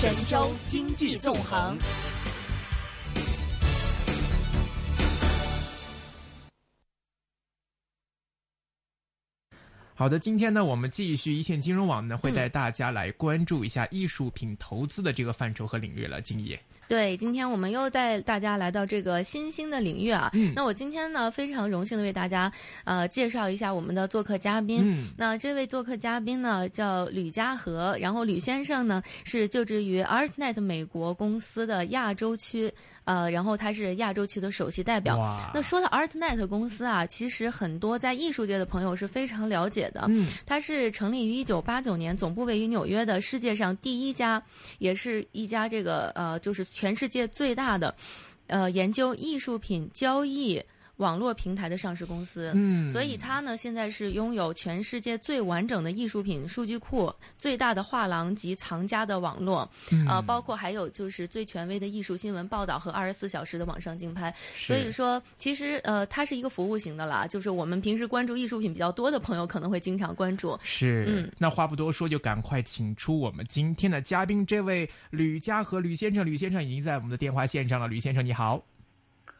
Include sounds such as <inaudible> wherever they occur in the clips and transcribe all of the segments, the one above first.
神州经济纵横。好的，今天呢，我们继续一线金融网呢，会带大家来关注一下艺术品投资的这个范畴和领域了。敬业，对，今天我们又带大家来到这个新兴的领域啊。嗯那我今天呢，非常荣幸的为大家呃介绍一下我们的做客嘉宾。嗯那这位做客嘉宾呢叫吕家和，然后吕先生呢是就职于 ArtNet 美国公司的亚洲区，呃，然后他是亚洲区的首席代表。那说到 ArtNet 公司啊，其实很多在艺术界的朋友是非常了解的。嗯它是成立于一九八九年，总部位于纽约的世界上第一家，也是一家这个呃，就是全世界最大的，呃，研究艺术品交易网络平台的上市公司。嗯，所以它呢，现在是拥有全世界最完整的艺术品数据库、最大的画廊及藏家的网络，嗯呃，包括还有就是最权威的艺术新闻报道和二十四小时的网上竞拍。所以说，其实呃，它是一个服务型的啦，就是我们平时关注艺术品比较多的朋友可能会经常关注。是，嗯那话不多说，就赶快请出我们今天的嘉宾，这位吕家和吕先生。吕先生已经在我们的电话线上了，吕先生你好。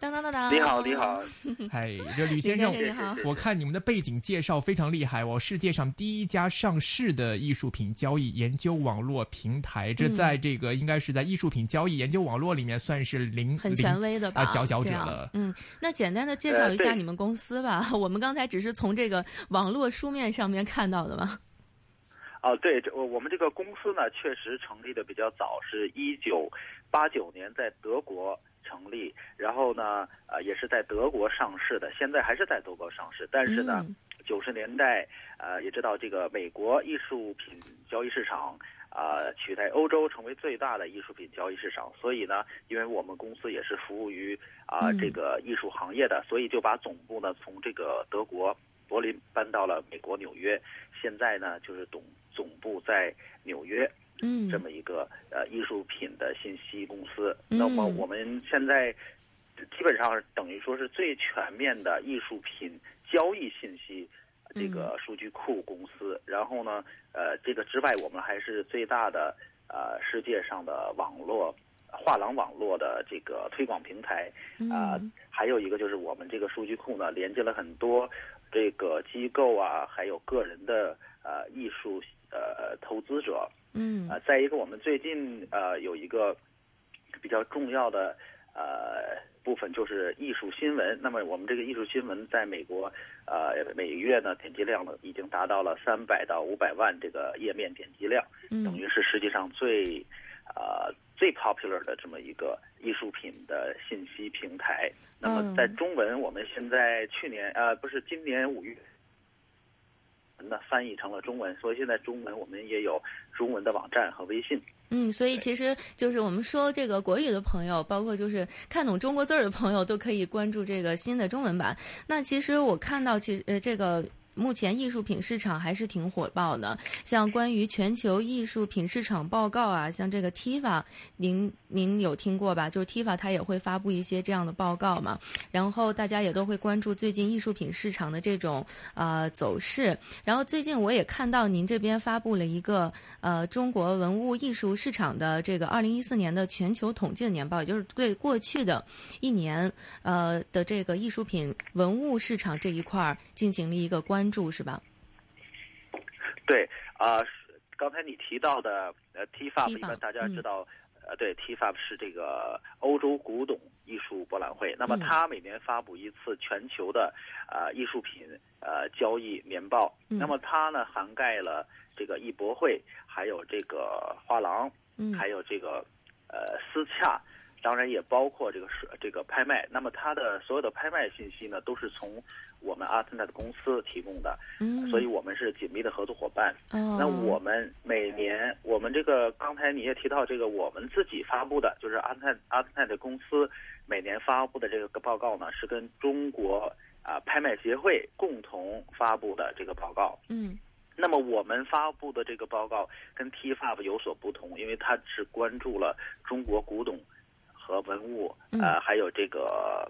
当当当当，你好，你好，<laughs> 嗨，这吕吕先生，你好。我看你们的背景介绍非常厉害哦，世界上第一家上市的艺术品交易研究网络平台，这嗯在这个应该是在艺术品交易研究网络里面算是零很权威的吧？啊佼佼者了嗯，那简单的介绍一下你们公司吧。我们刚才只是从这个网络书面上面看到的嘛。啊，对，这我我们这个公司呢，确实成立的比较早，是一九八九年在德国成立，然后呢，呃，也是在德国上市的，现在还是在德国上市，但是呢嗯，九十、年代，呃，也知道这个美国艺术品交易市场。啊、取代欧洲成为最大的艺术品交易市场，所以呢，因为我们公司也是服务于啊、嗯这个艺术行业的，所以就把总部呢从这个德国柏林搬到了美国纽约。现在呢，就是总总部在纽约嗯，这么一个呃艺术品的信息公司。嗯那么我们现在基本上等于说是最全面的艺术品交易信息这个数据库公司。然后呢，呃，这个之外，我们还是最大的呃世界上的网络画廊网络的这个推广平台。啊、嗯还有一个就是我们这个数据库呢，连接了很多这个机构啊，还有个人的呃艺术呃投资者。嗯啊、再一个，我们最近呃有一个比较重要的呃部分就是艺术新闻。那么我们这个艺术新闻在美国呃每月呢点击量呢已经达到了三百到五百万这个页面点击量，等嗯于是世界上最呃最 popular 的这么一个艺术品的信息平台。那么在嗯中文，我们现在去年呃不是今年五月。呢翻译成了中文，所以现在中文我们也有中文的网站和微信。嗯，所以其实就是我们说这个国语的朋友，包括就是看懂中国字儿的朋友，都可以关注这个新的中文版。那其实我看到，其实呃这个。目前艺术品市场还是挺火爆的，像关于全球艺术品市场报告啊，像这个 TIFA，您您有听过吧？就是 TIFA 它也会发布一些这样的报告嘛，然后大家也都会关注最近艺术品市场的这种呃走势。然后最近我也看到您这边发布了一个呃中国文物艺术市场的这个二零一四年的全球统计的年报，也就是对过去的一年呃的这个艺术品文物市场这一块儿进行了一个关注，是吧？对啊、是刚才你提到的呃 TFAP，TIFA 一般大家嗯知道，呃，对 TFAP 是这个欧洲古董艺术博览会。那么嗯它每年发布一次全球的呃艺术品呃交易年报。嗯那么它呢涵盖了这个艺博会，还有这个画廊，嗯还有这个呃私洽。当然也包括这个是这个拍卖，那么它的所有的拍卖信息呢，都是从我们 ArtNet 公司提供的，嗯，所以我们是紧密的合作伙伴。哦，那我们每年，我们这个刚才你也提到这个，我们自己发布的，就是阿特阿特纳的公司每年发布的这个报告呢，是跟中国啊、拍卖协会共同发布的这个报告。嗯那么我们发布的这个报告跟 TFAP 有所不同，因为它只关注了中国古董和文物，嗯呃，还有这个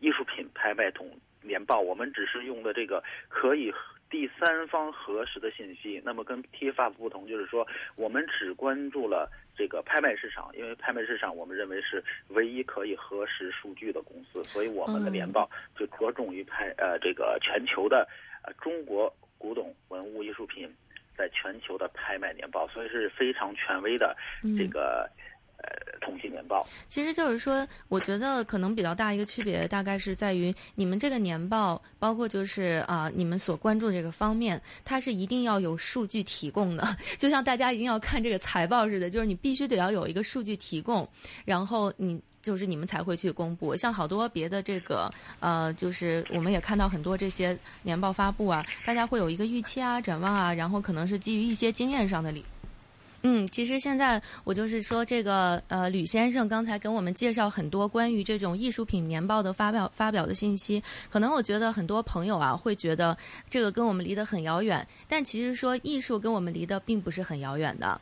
艺术品拍卖统年报。我们只是用的这个可以第三方核实的信息。那么跟 TFAP 不同，就是说我们只关注了这个拍卖市场，因为拍卖市场我们认为是唯一可以核实数据的公司，所以我们的年报就着重于拍呃这个全球的呃中国古董文物艺术品在全球的拍卖年报，所以是非常权威的这个。呃，统计年报其实就是说，我觉得可能比较大一个区别，大概是在于你们这个年报，包括就是啊，你们所关注这个方面，它是一定要有数据提供的，<laughs> 就像大家一定要看这个财报似的，就是你必须得要有一个数据提供，然后你就是你们才会去公布。像好多别的这个呃，就是我们也看到很多这些年报发布啊，大家会有一个预期啊、展望啊，然后可能是基于一些经验上的理。嗯，其实现在我就是说，这个呃，吕先生刚才跟我们介绍很多关于这种艺术品年报的发表发表的信息，可能我觉得很多朋友啊会觉得这个跟我们离得很遥远，但其实说艺术跟我们离得并不是很遥远的。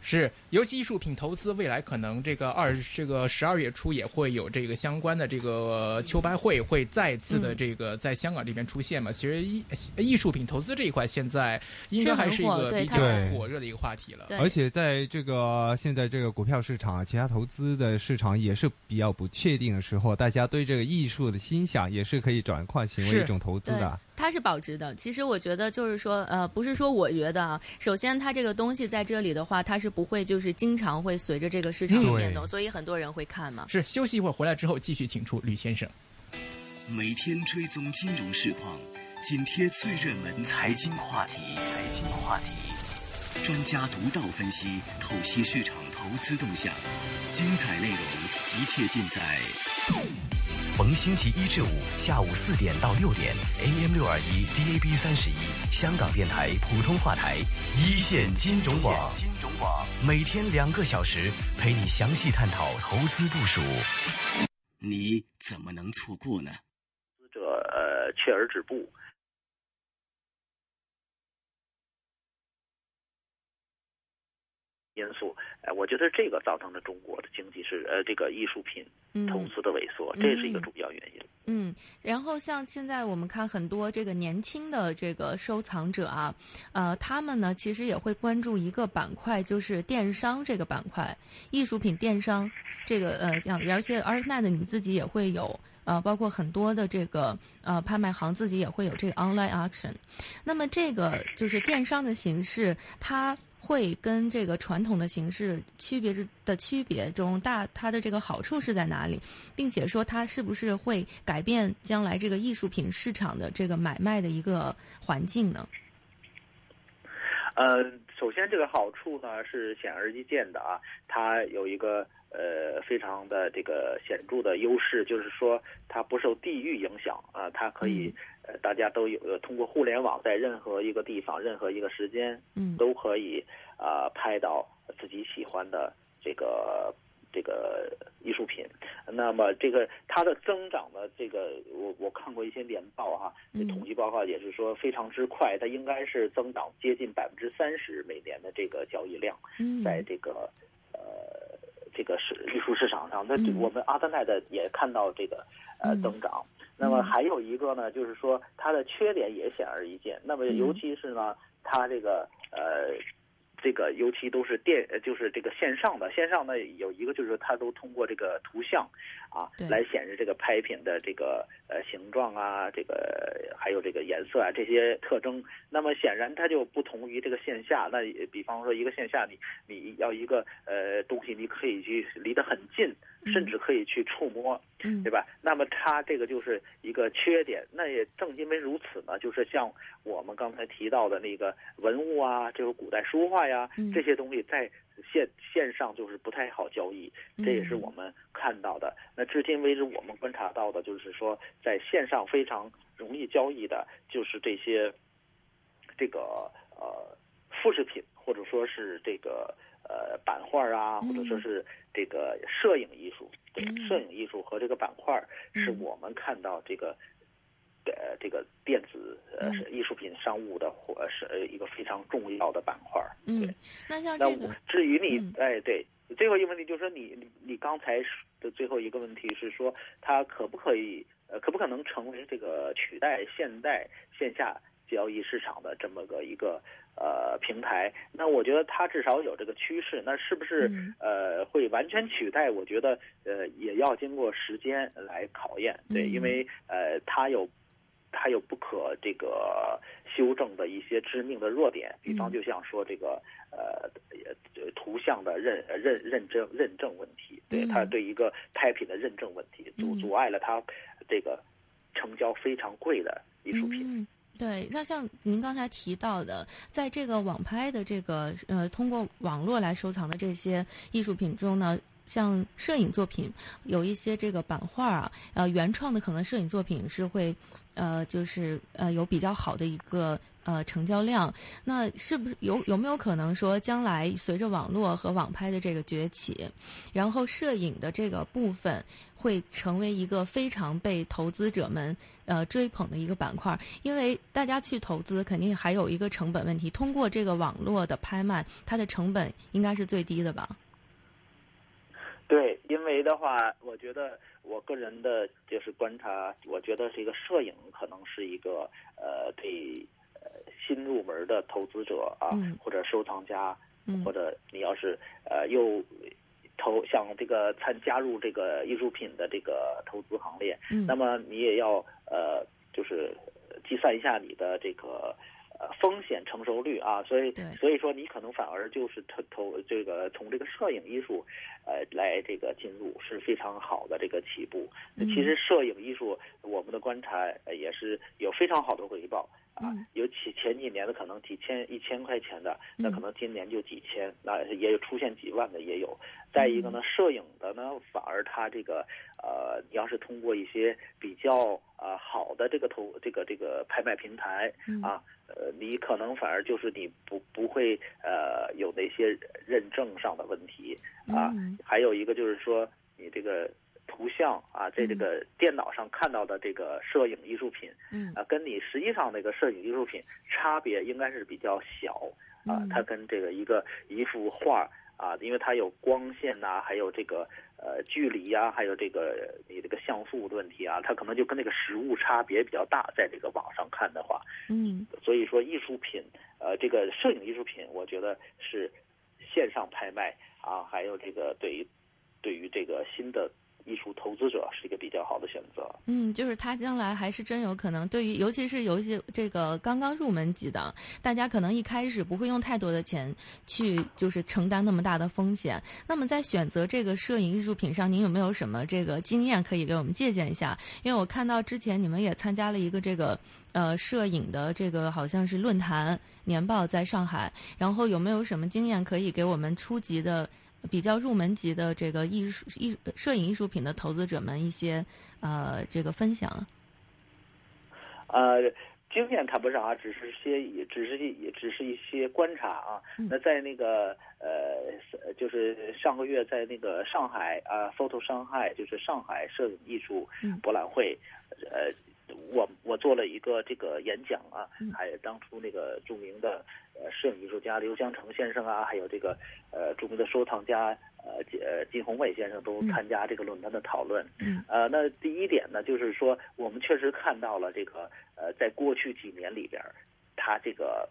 是，尤其艺术品投资，未来可能这个二这个十二月初也会有这个相关的这个秋拍会，会再次的这个在香港这边出现嘛？其实艺艺术品投资这一块，现在应该还是一个比较火热的一个话题了。而且在这个现在这个股票市场、其他投资的市场也是比较不确定的时候，大家对这个艺术的欣赏也是可以转换成为一种投资的。它是保值的。其实我觉得就是说，呃，不是说我觉得啊。首先，它这个东西在这里的话，它是不会就是经常会随着这个市场的变动，所以很多人会看嘛。是休息一会儿回来之后继续请出吕先生。每天追踪金融市况，紧贴最热门财经话题，财经话题，专家独到分析，透析市场投资动向，精彩内容，一切尽在。逢星期一至五下午四点到六点，AM 六二一，DAB 三十一，香港电台普通话台，一线金融网，金融网每天两个小时，陪你详细探讨投资部署。你怎么能错过呢？投资者呃，锲而止步。因素，哎，我觉得这个造成了中国的经济是呃，这个艺术品投资的萎缩，这是一个主要原因。嗯，然后像现在我们看很多这个年轻的这个收藏者啊，呃，他们呢其实也会关注一个板块，就是电商这个板块，艺术品电商这个呃，而且 a r t n e t 你自己也会有呃，包括很多的这个呃拍卖行自己也会有这个 online auction。那么这个就是电商的形式，它。会跟这个传统的形式区别的区别中大，它的这个好处是在哪里，并且说它是不是会改变将来这个艺术品市场的这个买卖的一个环境呢？呃，首先这个好处呢是显而易见的啊，它有一个呃非常的这个显著的优势，就是说它不受地域影响啊，它可以。呃，大家都有通过互联网，在任何一个地方、任何一个时间，嗯，都可以啊拍到自己喜欢的这个这个艺术品。那么，这个它的增长的这个，我我看过一些年报哈，统计报告也是说非常之快，它应该是增长接近百分之三十每年的这个交易量，在这个呃这个市艺术市场上，那我们阿德奈的也看到这个呃增长。那么还有一个呢，就是说它的缺点也显而易见。那么尤其是呢，它这个呃，这个尤其都是电，就是这个线上的线上呢，有一个就是它都通过这个图像啊来显示这个拍品的这个呃形状啊，这个还有这个颜色啊这些特征。那么显然它就不同于这个线下。那比方说一个线下，你你要一个呃东西，你可以去离得很近。甚至可以去触摸，对吧？那么它这个就是一个缺点。那也正因为如此呢，就是像我们刚才提到的那个文物啊，这个古代书画呀，这些东西在线线上就是不太好交易。这也是我们看到的。那至今为止，我们观察到的就是说，在线上非常容易交易的，就是这些这个呃复制品，或者说是这个。呃，版画啊，或者说是这个摄影艺术，对，摄影艺术和这个板块是我们看到这个呃这个电子呃艺术品商务的或是一个非常重要的板块。嗯，那像这个，至于你，哎，对，最后一个问题就是说，你你你刚才的最后一个问题是说，它可不可以呃可不可能成为这个取代现代线下交易市场的这么个一个呃平台。那我觉得它至少有这个趋势，那是不是嗯呃会完全取代？我觉得呃也要经过时间来考验。对，嗯因为呃它有。它有不可这个修正的一些致命的弱点，比方嗯就像说这个呃呃图像的认呃认认证认证问题，对嗯它对一个拍品的认证问题阻嗯阻碍了它这个成交非常贵的艺术品。嗯对，那像您刚才提到的，在这个网拍的这个呃，通过网络来收藏的这些艺术品中呢，像摄影作品有一些这个版画啊，呃，原创的可能摄影作品是会，呃，就是呃有比较好的一个呃成交量。那是不是有有没有可能说，将来随着网络和网拍的这个崛起，然后摄影的这个部分会成为一个非常被投资者们呃追捧的一个板块，因为大家去投资肯定还有一个成本问题。通过这个网络的拍卖，它的成本应该是最低的吧？对，因为的话，我觉得我个人的就是观察，我觉得这个摄影可能是一个呃对呃新入门的投资者啊，嗯。或者收藏家，嗯。或者你要是呃又投想这个参加入这个艺术品的这个投资行列，嗯。那么你也要呃就是计算一下你的这个。呃，风险承受率啊，所以所以说你可能反而就是投投这个从这个摄影艺术，呃，来这个进入是非常好的这个起步。嗯其实摄影艺术，我们的观察呃也是有非常好的回报啊嗯，尤其前几年的可能几千一千块钱的，那嗯可能今年就几千，那也有出现几万的也有。再一个呢，摄影的呢，反而它这个呃，你要是通过一些比较呃好的这个投这个这个拍卖平台嗯。啊，呃，你可能反而就是你不不会呃有那些认证上的问题啊，嗯。还有一个就是说你这个图像啊，在这个电脑上看到的这个摄影艺术品嗯。啊，跟你实际上那个摄影艺术品差别应该是比较小啊嗯，它跟这个一个一幅画啊，因为它有光线呐、还有这个呃距离呀、还有这个你这个像素的问题啊，它可能就跟那个实物差别比较大，在这个网上看的话，嗯。所以说艺术品，呃，这个摄影艺术品，我觉得是线上拍卖啊，还有这个对于对于这个新的艺术投资者是一个比较好的选择。嗯，就是他将来还是真有可能，对于尤其是有一些这个刚刚入门级的，大家可能一开始不会用太多的钱去就是承担那么大的风险。那么在选择这个摄影艺术品上，您有没有什么这个经验可以给我们借鉴一下？因为我看到之前你们也参加了一个这个呃摄影的这个好像是论坛年报在上海，然后有没有什么经验可以给我们初级的？比较入门级的这个艺术艺摄影艺术品的投资者们一些呃这个分享。呃，经验谈不上啊，只是些也只是也只是一些观察啊。嗯那在那个呃，就是上个月在那个上海啊，Photo 上海，就是上海摄影艺术嗯博览会，呃。我我做了一个这个演讲啊嗯，还有当初那个著名的呃摄影艺术家刘江成先生啊，还有这个呃著名的收藏家呃金呃金宏伟先生都嗯。参加这个论坛的讨论。嗯。呃，那第一点呢，就是说我们确实看到了这个呃，在过去几年里边儿，它这个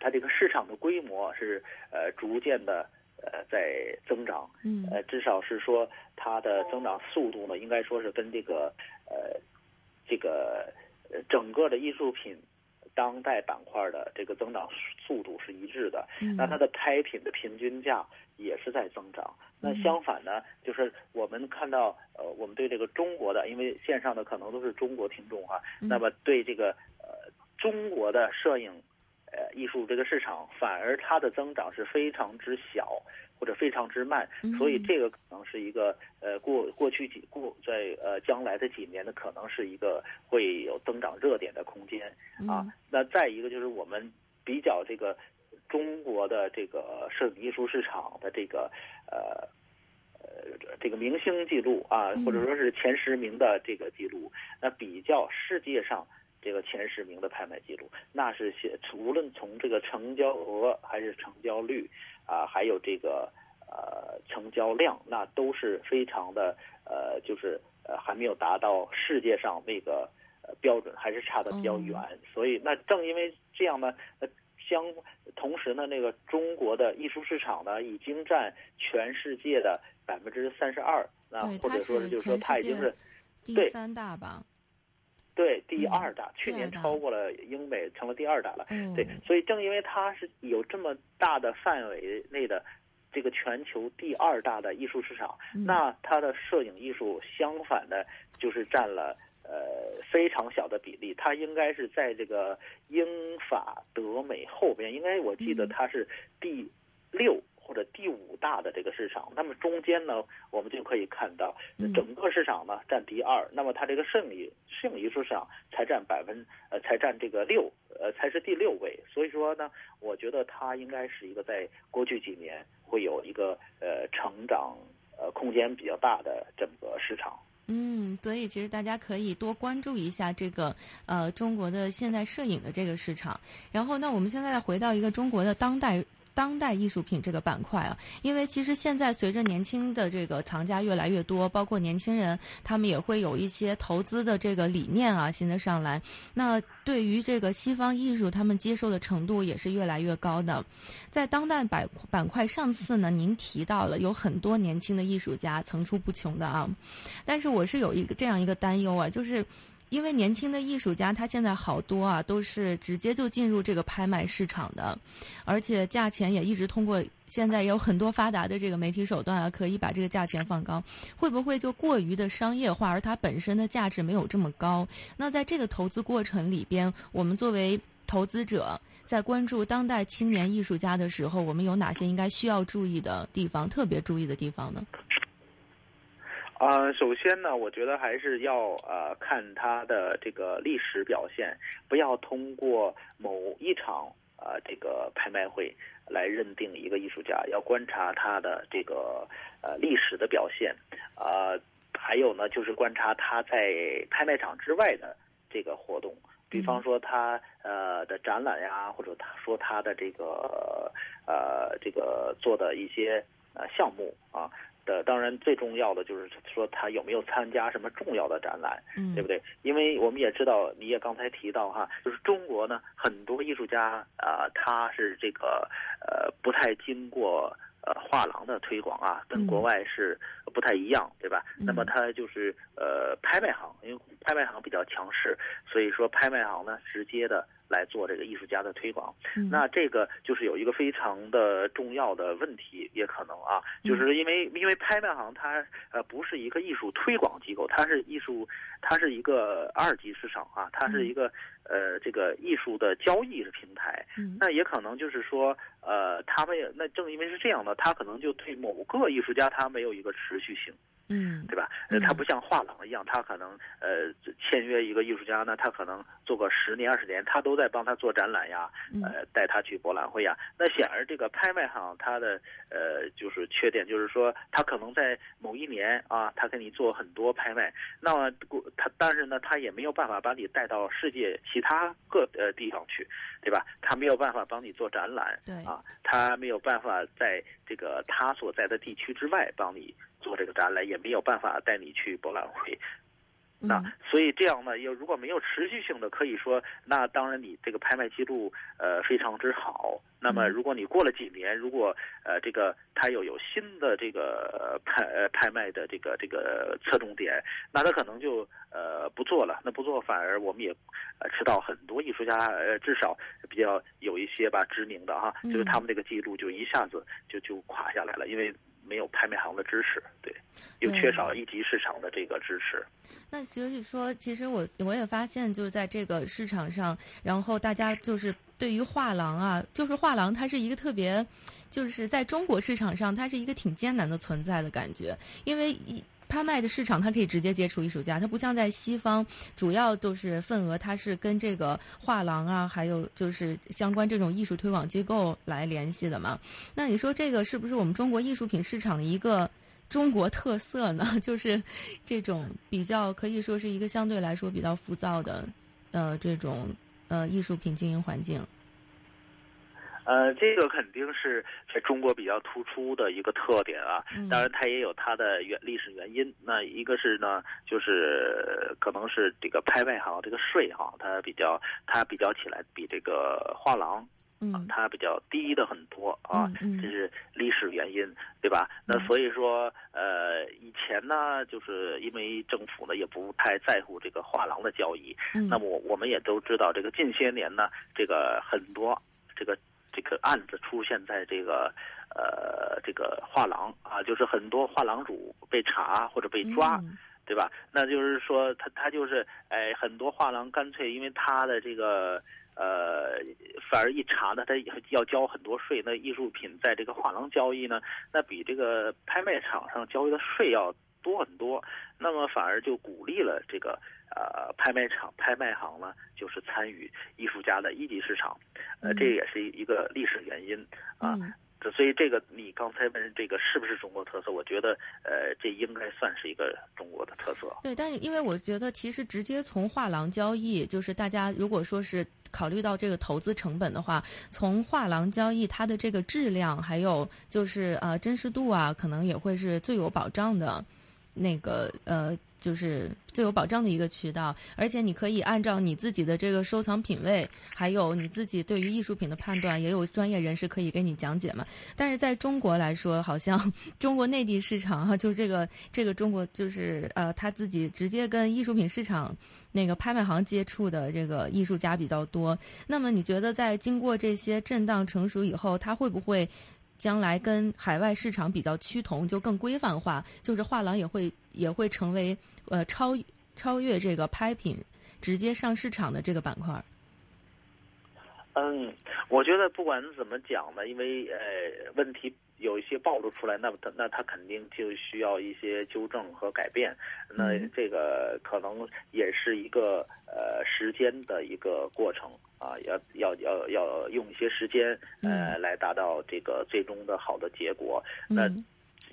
它这个市场的规模是呃逐渐的呃在增长，嗯。呃，至少是说它的增长速度呢，应该说是跟这个呃这个呃整个的艺术品当代板块的这个增长速度是一致的。嗯那它的拍品的平均价也是在增长。那嗯相反呢，就是我们看到，呃，我们对这个中国的，因为线上的可能都是中国听众哈，嗯那么对这个呃中国的摄影呃艺术这个市场，反而它的增长是非常之小或者非常之慢，嗯所以这个可能是一个呃过过去几过在呃将来的几年呢，可能是一个会有增长热点的空间。啊嗯，那再一个就是我们比较这个中国的这个摄影艺术市场的这个呃呃这个明星记录啊嗯，或者说是前十名的这个记录，那比较世界上。这个前十名的拍卖记录，那是些无论从这个成交额还是成交率啊，还有这个呃成交量，那都是非常的呃，就是呃还没有达到世界上那个呃标准还是差的比较远，所以那正因为这样呢，呃，相同时呢，那个中国的艺术市场呢，已经占全世界的百分之三十二，那或者说是就是说它已经是第三大吧。对，第二大，去年超过了英美，成了第二大了。对，所以正因为它是有这么大的范围内的这个全球第二大的艺术市场，那它的摄影艺术相反的，就是占了呃非常小的比例。它应该是在这个英法德美后边，应该我记得它是第六。或者第五大的这个市场，那么中间呢，我们就可以看到，整个市场呢占第二，那么它这个摄影摄影艺术市场才占百分呃才占这个六呃才是第六位，所以说呢，我觉得它应该是一个在过去几年会有一个呃成长呃空间比较大的这么个市场。嗯，所以其实大家可以多关注一下这个呃中国的现代摄影的这个市场。然后，那我们现在再回到一个中国的当代。当代艺术品这个板块啊，因为其实现在随着年轻的这个藏家越来越多，包括年轻人，他们也会有一些投资的这个理念啊，新的上来。那对于这个西方艺术，他们接受的程度也是越来越高的。在当代板板块，上次呢，您提到了有很多年轻的艺术家层出不穷的啊，但是我是有一个这样一个担忧啊，就是。因为年轻的艺术家，他现在好多啊，都是直接就进入这个拍卖市场的，而且价钱也一直通过现在有很多发达的这个媒体手段啊，可以把这个价钱放高。会不会就过于的商业化，而它本身的价值没有这么高？那在这个投资过程里边，我们作为投资者，在关注当代青年艺术家的时候，我们有哪些应该需要注意的地方？特别注意的地方呢？啊，首先呢，我觉得还是要呃看他的这个历史表现，不要通过某一场呃这个拍卖会来认定一个艺术家，要观察他的这个呃历史的表现，呃，还有呢就是观察他在拍卖场之外的这个活动，比方说他呃的展览呀，或者他说他的这个呃这个做的一些呃项目啊。的当然最重要的就是说他有没有参加什么重要的展览，嗯对不对？因为我们也知道，你也刚才提到哈，就是中国呢很多艺术家啊，他是这个呃不太经过呃画廊的推广啊，跟国外是不太一样，对吧？那么他就是呃拍卖行，因为拍卖行比较强势，所以说拍卖行呢直接的。来做这个艺术家的推广，那这个就是有一个非常的重要的问题，也可能啊，就是因为因为拍卖行它呃不是一个艺术推广机构，它是艺术，它是一个二级市场啊，它是一个呃这个艺术的交易的平台，那也可能就是说呃他们也那正因为是这样的，他可能就对某个艺术家他没有一个持续性。嗯，对吧？呃，他不像画廊一样，他可能呃签约一个艺术家呢，他可能做个十年二十年，他都在帮他做展览呀，呃，带他去博览会呀。那显然这个拍卖行它的呃就是缺点，就是说他可能在某一年啊，他给你做很多拍卖，那么他但是呢，他也没有办法把你带到世界其他各呃地方去，对吧？他没有办法帮你做展览，对啊，他没有办法在这个他所在的地区之外帮你。做这个展览也没有办法带你去博览会，那所以这样呢，又如果没有持续性的，可以说，那当然你这个拍卖记录呃非常之好。那么如果你过了几年，如果呃这个他又有新的这个拍呃拍卖的这个这个侧重点，那他可能就呃不做了。那不做反而我们也呃知道很多艺术家呃至少比较有一些吧知名的哈，就是他们这个记录就一下子就就垮下来了，因为。没有拍卖行的支持，对，又缺少一级市场的这个支持。那所以说，其实我我也发现，就是在这个市场上，然后大家就是对于画廊啊，就是画廊，它是一个特别，就是在中国市场上，它是一个挺艰难的存在的感觉，因为一。拍卖的市场，它可以直接接触艺术家，它不像在西方，主要都是份额，它是跟这个画廊啊，还有就是相关这种艺术推广机构来联系的嘛。那你说这个是不是我们中国艺术品市场的一个中国特色呢？<laughs> 就是这种比较可以说是一个相对来说比较浮躁的，呃，这种呃艺术品经营环境。呃，这个肯定是在中国比较突出的一个特点啊。嗯当然，它也有它的原历史原因。那一个是呢，就是可能是这个拍卖行这个税哈，它比较它比较起来比这个画廊嗯它比较低的很多啊，这是历史原因，对吧？那所以说，呃，以前呢，就是因为政府呢也不太在乎这个画廊的交易，嗯那么我我们也都知道，这个近些年呢，这个很多这个这个案子出现在这个呃这个画廊啊，就是很多画廊主被查或者被抓，嗯对吧？那就是说他他就是哎，很多画廊干脆因为他的这个呃，反而一查呢，他要交很多税。那艺术品在这个画廊交易呢，那比这个拍卖场上交易的税要多很多。那么反而就鼓励了这个呃拍卖场、拍卖行呢，就是参与艺术家的一级市场。呃，嗯这也是一个历史原因啊。所以这个你刚才问这个是不是中国特色？我觉得呃，这应该算是一个中国的特色。对，但是因为我觉得，其实直接从画廊交易，就是大家如果说是考虑到这个投资成本的话，从画廊交易，它的这个质量还有就是呃真实度啊，可能也会是最有保障的，那个呃。就是最有保障的一个渠道，而且你可以按照你自己的这个收藏品位，还有你自己对于艺术品的判断，也有专业人士可以给你讲解嘛。但是在中国来说，好像 <laughs> 中国内地市场哈，就这个这个中国就是呃他自己直接跟艺术品市场那个拍卖行接触的这个艺术家比较多。那么你觉得在经过这些震荡成熟以后，它会不会将来跟海外市场比较趋同，就更规范化？就是画廊也会也会成为呃超超越这个拍品直接上市场的这个板块。嗯，我觉得不管怎么讲呢，因为呃问题有一些暴露出来，那么它那他肯定就需要一些纠正和改变。那嗯这个可能也是一个呃时间的一个过程啊，要要要要用一些时间呃来达到这个最终的好的结果。那嗯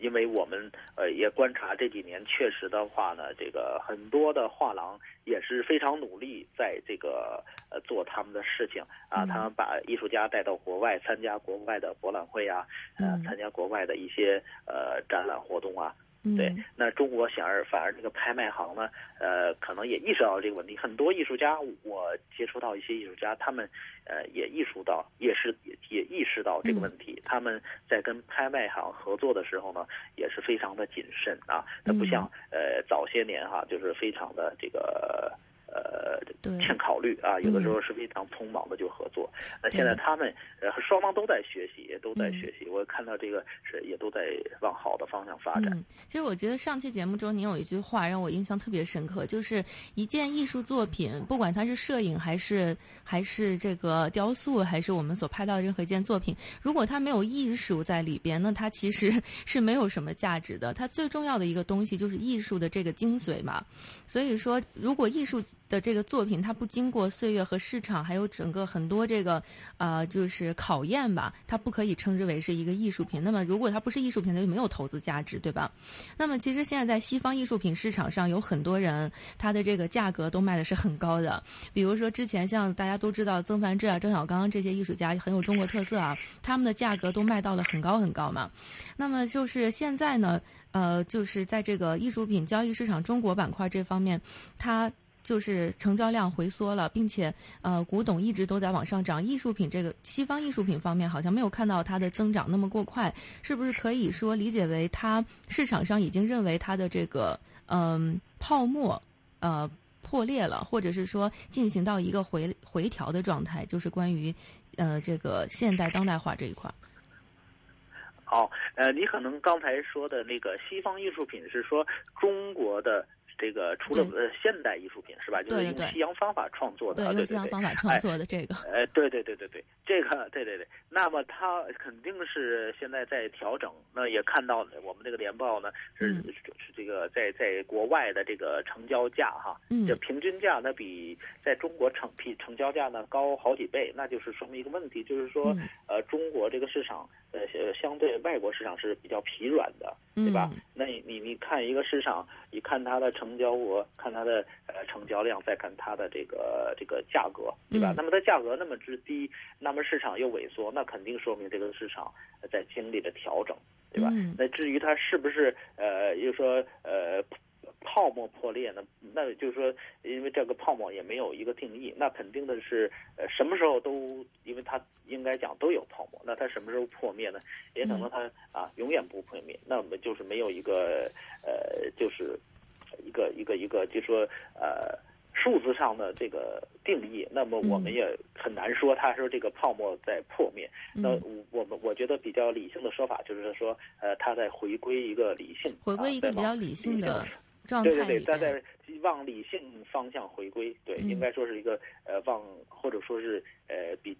因为我们呃也观察这几年，确实的话呢，这个很多的画廊也是非常努力，在这个呃做他们的事情啊，嗯他们把艺术家带到国外参加国外的博览会啊，呃嗯参加国外的一些呃展览活动啊。嗯对，那中国显而反而这个拍卖行呢，呃，可能也意识到这个问题。很多艺术家，我接触到一些艺术家，他们呃也意识到，也是也也意识到这个问题。他们在跟拍卖行合作的时候呢，也是非常的谨慎啊。那不像呃早些年哈，就是非常的这个。呃对，欠考虑啊，有的时嗯候是非常匆忙的就合作。那现在他们呃双方都在学习，也都在嗯学习。我看到这个是也都在往好的方向发展。嗯，其实我觉得上期节目中您有一句话让我印象特别深刻，就是一件艺术作品，不管它是摄影还是还是这个雕塑，还是我们所拍到的任何一件作品，如果它没有艺术在里边，那它其实是没有什么价值的。它最重要的一个东西就是艺术的这个精髓嘛。所以说，如果艺术的这个作品它不经过岁月和市场，还有整个很多这个呃就是考验吧，它不可以称之为是一个艺术品。那么如果它不是艺术品，那就没有投资价值，对吧？那么其实现在在西方艺术品市场上，有很多人他的这个价格都卖的是很高的。比如说之前像大家都知道曾梵志啊、郑小刚这些艺术家很有中国特色啊，他们的价格都卖到了很高很高嘛。那么就是现在呢，呃，就是在这个艺术品交易市场中国板块这方面，它。就是成交量回缩了，并且呃，古董一直都在往上涨。艺术品这个西方艺术品方面好像没有看到它的增长那么过快，是不是可以说理解为它市场上已经认为它的这个嗯、泡沫呃破裂了，或者是说进行到一个回回调的状态，就是关于呃这个现代当代化这一块儿。好，呃，你可能刚才说的那个西方艺术品是说中国的这个除了对呃现代艺术品是吧？就是用对对对西洋方法创作的，西洋对方法创作的这个，呃，对对对对对，这个对对对，那么它肯定是现在在调整。那也看到我们这个年报呢，是、嗯是这个在在国外的这个成交价哈，嗯这平均价呢比在中国成比成交价呢高好几倍，那就是说明一个问题，就是说、嗯呃中国这个市场呃呃相对外国市场是比较疲软的，对吧？嗯那你你你看一个市场，你看它的成成交额，看它的呃成交量，再看它的这个这个价格，对吧？嗯那么它价格那么之低，那么市场又萎缩，那肯定说明这个市场在经历着调整，对吧？嗯那至于它是不是呃，又说呃。泡沫破裂呢？那就是说，因为这个泡沫也没有一个定义，那肯定的是，呃，什么时候都，因为它应该讲都有泡沫，那它什么时候破灭呢？也可能它啊永远不破灭，那么就是没有一个呃，就是一个一个一个，就说呃数字上的这个定义，那么我们嗯也很难说它说这个泡沫在破灭。那嗯，我我们我觉得比较理性的说法就是说，呃，它在回归一个理性，回归一个比较理性的状对对对，态里它。在往理性方向回归，对，嗯应该说是一个呃往或者说是呃比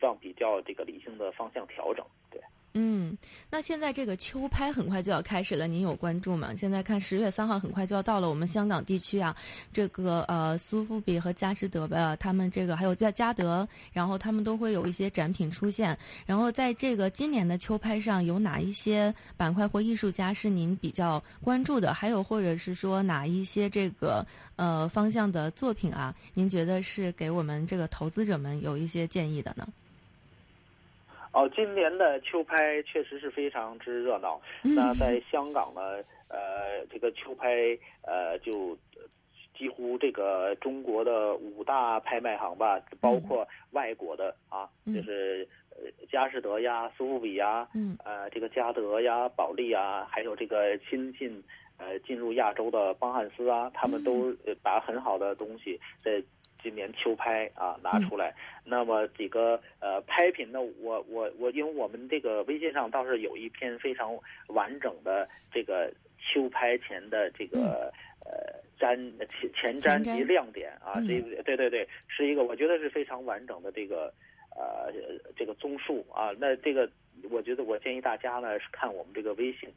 往比较这个理性的方向调整，对。嗯，那现在这个秋拍很快就要开始了，您有关注吗？现在看十月三号很快就要到了，我们香港地区啊，这个呃苏富比和佳士得吧，他们这个还有嘉嘉德，然后他们都会有一些展品出现。然后在这个今年的秋拍上，有哪一些板块或艺术家是您比较关注的？还有或者是说哪一些这个呃方向的作品啊，您觉得是给我们这个投资者们有一些建议的呢？哦，今年的秋拍确实是非常之热闹。嗯那在香港呢，呃，这个秋拍呃就几乎这个中国的五大拍卖行吧，包括外国的啊，嗯。就是呃佳士得呀、苏富比呀，嗯。呃，这个嘉德呀、保利呀，还有这个新进呃进入亚洲的邦汉斯啊，他们都呃把很好的东西在今年秋拍啊拿出来。那么几个呃拍品呢，我我我，因为我们这个微信上倒是有一篇非常完整的这个秋拍前的这个、呃瞻前前瞻及亮点啊，嗯这个对对对，是一个我觉得是非常完整的这个呃这个综述啊。那这个我觉得我建议大家呢是看我们这个微信，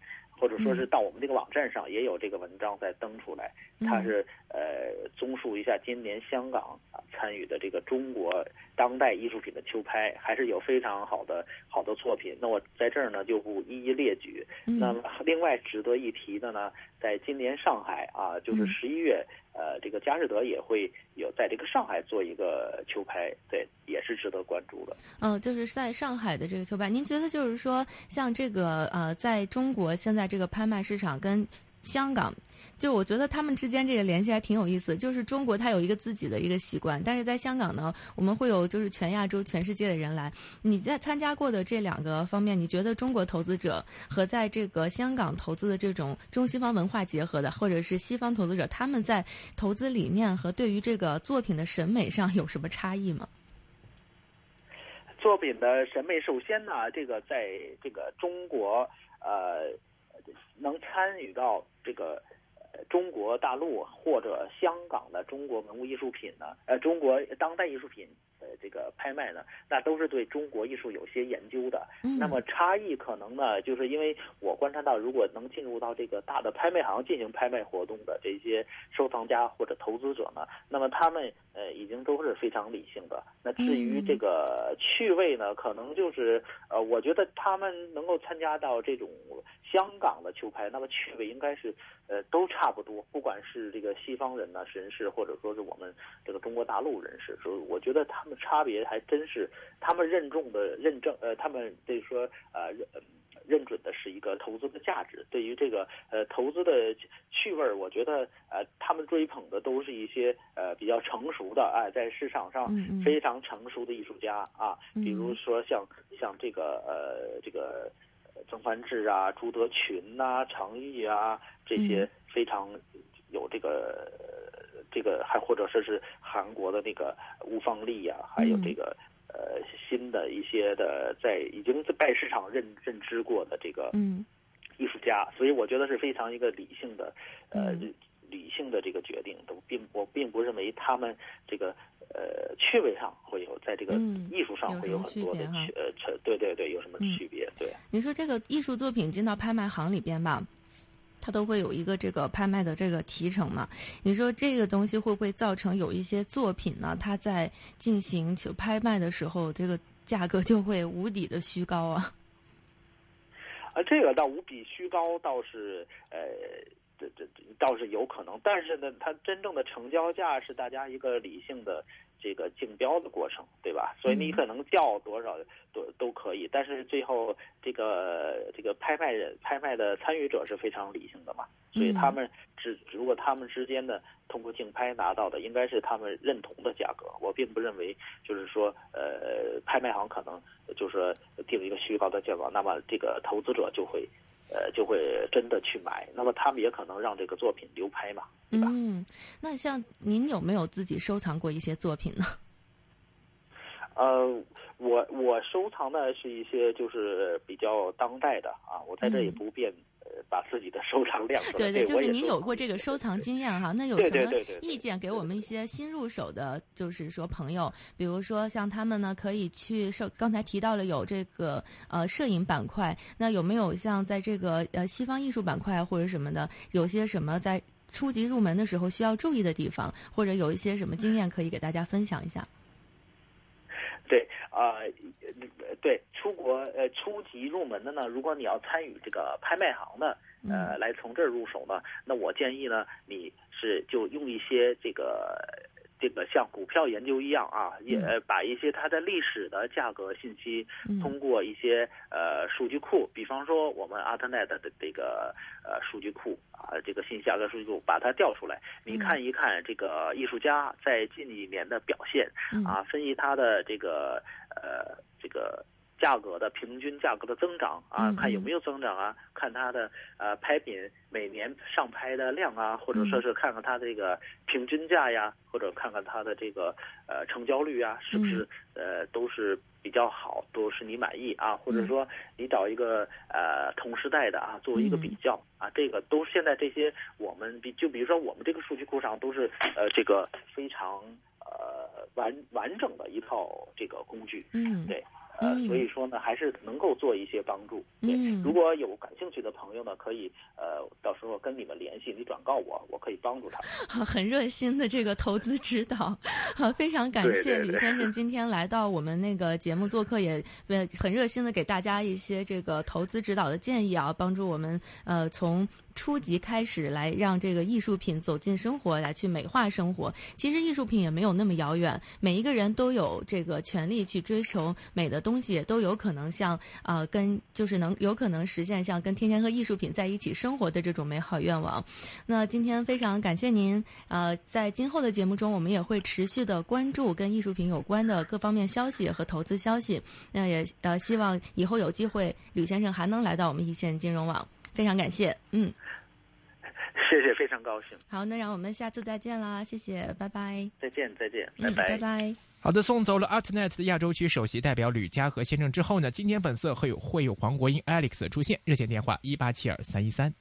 或者说是嗯到我们这个网站上也有这个文章在登出来，它是呃综述一下今年香港啊参与的这个中国当代艺术品的秋拍，还是有非常好的好的作品。那我在这儿呢就不一一列举。嗯那么另外值得一提的呢，在今年上海啊，就是嗯十一月，呃，这个佳士得也会有在这个上海做一个球拍，对，也是值得关注的。嗯、就是在上海的这个球拍，您觉得就是说，像这个呃，在中国现在这个拍卖市场跟香港，就我觉得他们之间这个联系还挺有意思。就是中国它有一个自己的一个习惯，但是在香港呢，我们会有就是全亚洲、全世界的人来。你在参加过的这两个方面，你觉得中国投资者和在这个香港投资的这种中西方文化结合的，或者是西方投资者，他们在投资理念和对于这个作品的审美上有什么差异吗？作品的审美，首先呢，这个在这个中国，呃，能参与到这个中国大陆或者香港的中国文物艺术品呢，呃，中国当代艺术品的这个拍卖呢，那都是对中国艺术有些研究的。嗯，那么差异可能呢，就是因为我观察到，如果能进入到这个大的拍卖行进行拍卖活动的这些收藏家或者投资者呢，那么他们呃已经都是非常理性的。那至于嗯这个趣味呢，可能就是呃，我觉得他们能够参加到这种香港的球拍，那么趣味应该是呃都差不多，不管是这个西方人呢人士，或者说是我们这个中国大陆人士，所以我觉得他们差别还真是他们认重的认证，呃，他们这个说呃认。呃认准的是一个投资的价值，对于这个呃投资的趣味儿，我觉得呃他们追捧的都是一些呃比较成熟的哎、在市场上非常成熟的艺术家啊，嗯比如说像像这个呃这个呃曾梵志啊、朱德群呐、常玉啊这些嗯。非常有这个呃这个还或者说是韩国的那个吴方丽呀、还有嗯这个。呃，新的一些的在已经在市场认认知过的这个嗯艺术家，所以我觉得是非常一个理性的，呃，嗯理性的这个决定，都并我并不认为他们这个呃趣味上会有，在这个嗯艺术上会有很多的区呃，对对对，有什么嗯区别？对。你说这个艺术作品进到拍卖行里边吧，它都会有一个这个拍卖的这个提成嘛？你说这个东西会不会造成有一些作品呢？它在进行就拍卖的时候，这个价格就会无底的虚高啊？啊，<laughs> 这个倒无比虚高，倒是呃，这这倒是有可能，但是呢，它真正的成交价是大家一个理性的这个竞标的过程，对吧？所以你可能叫多少都都可以，但是最后这个这个拍卖人拍卖的参与者是非常理性的嘛，所以他们只如果他们之间的通过竞拍拿到的应该是他们认同的价格，我并不认为就是说呃拍卖行可能就是定一个虚高的价格，那么这个投资者就会。呃，就会真的去买，那么他们也可能让这个作品流拍嘛，对吧？嗯，那像您有没有自己收藏过一些作品呢？<laughs> 呃，我我收藏的是一些就是比较当代的啊，我在这也不便。把自己的收藏量对对，就是您有过这个收藏经验哈，那有什么意见给我们一些新入手的，就是说朋友，比如说像他们呢，可以去收，刚才提到了有这个呃摄影板块，那有没有像在这个呃西方艺术板块或者什么的，有些什么在初级入门的时候需要注意的地方，或者有一些什么经验可以给大家分享一下？对啊。对，出国呃初级入门的呢，如果你要参与这个拍卖行的，呃，来从这儿入手呢，那我建议呢，你是就用一些这个这个像股票研究一样啊，也把一些它的历史的价格信息，通过一些呃数据库，比方说我们 Artnet 的这个呃数据库啊，这个信息价格数据库，把它调出来，你看一看这个艺术家在近几年的表现啊，分析他的这个呃这个。价格的平均价格的增长啊，看有没有增长啊？看它的呃拍品每年上拍的量啊，或者说是看看它这个平均价呀，或者看看它的这个呃成交率啊，是不是呃都是比较好，都是你满意啊？或者说你找一个呃同时代的啊，作为一个比较啊，这个都现在这些我们比就比如说我们这个数据库上都是呃这个非常呃完完整的一套这个工具，嗯，对。呃，所以说呢，还是能够做一些帮助。对，如果有感兴趣的朋友呢，可以呃，到时候跟你们联系，你转告我，我可以帮助他。<laughs> 很热心的这个投资指导，<laughs> 非常感谢李先生今天来到我们那个节目做客，也很热心的给大家一些这个投资指导的建议啊，帮助我们呃从。初级开始来让这个艺术品走进生活，来去美化生活。其实艺术品也没有那么遥远，每一个人都有这个权利去追求美的东西，都有可能像啊跟就是能有可能实现像跟天天和艺术品在一起生活的这种美好愿望。那今天非常感谢您，呃，在今后的节目中，我们也会持续的关注跟艺术品有关的各方面消息和投资消息。那也呃希望以后有机会，吕先生还能来到我们一线金融网。非常感谢，嗯，<laughs> 谢谢，非常高兴。好，那让我们下次再见啦，谢谢，拜拜。再见，再见，拜拜，拜拜。好的，送走了 Artnet 的亚洲区首席代表吕嘉和先生之后呢，今天本色会有会有黄国英 Alex 出现，热线电话一八七二三一三。